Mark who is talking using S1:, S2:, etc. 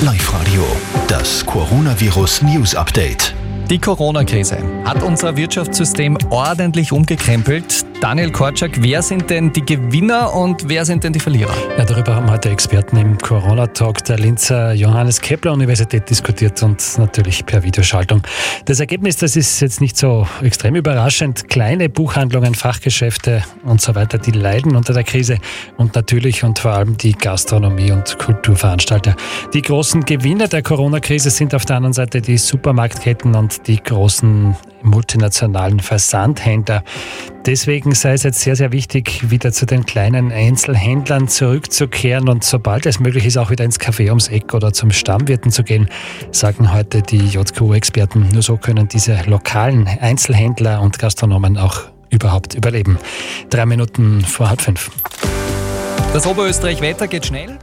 S1: Live Radio, das Coronavirus News Update.
S2: Die Corona-Krise hat unser Wirtschaftssystem ordentlich umgekrempelt. Daniel Korczak, wer sind denn die Gewinner und wer sind denn die Verlierer?
S3: Ja, darüber haben heute Experten im Corona-Talk der Linzer Johannes Kepler Universität diskutiert und natürlich per Videoschaltung. Das Ergebnis, das ist jetzt nicht so extrem überraschend. Kleine Buchhandlungen, Fachgeschäfte und so weiter, die leiden unter der Krise und natürlich und vor allem die Gastronomie und Kulturveranstalter. Die großen Gewinner der Corona-Krise sind auf der anderen Seite die Supermarktketten und die großen multinationalen Versandhändler. Deswegen sei es jetzt sehr, sehr wichtig, wieder zu den kleinen Einzelhändlern zurückzukehren und sobald es möglich ist, auch wieder ins Café ums Eck oder zum Stammwirten zu gehen, sagen heute die JQ-Experten. Nur so können diese lokalen Einzelhändler und Gastronomen auch überhaupt überleben. Drei Minuten vor halb fünf.
S2: Das Oberösterreich-Wetter geht schnell.